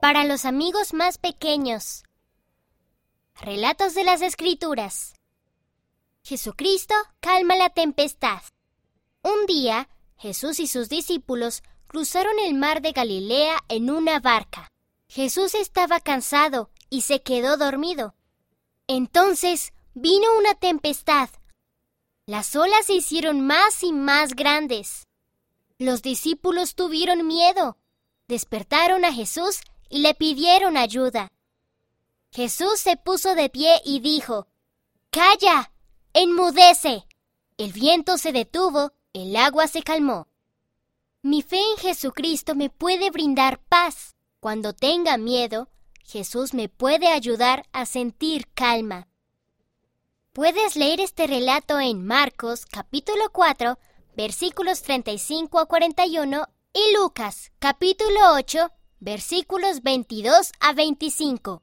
Para los amigos más pequeños. Relatos de las Escrituras. Jesucristo calma la tempestad. Un día, Jesús y sus discípulos cruzaron el mar de Galilea en una barca. Jesús estaba cansado y se quedó dormido. Entonces vino una tempestad. Las olas se hicieron más y más grandes. Los discípulos tuvieron miedo. Despertaron a Jesús y le pidieron ayuda. Jesús se puso de pie y dijo, Calla, enmudece. El viento se detuvo, el agua se calmó. Mi fe en Jesucristo me puede brindar paz. Cuando tenga miedo, Jesús me puede ayudar a sentir calma. Puedes leer este relato en Marcos capítulo 4, versículos 35 a 41 y Lucas capítulo 8, versículos 22 a 25.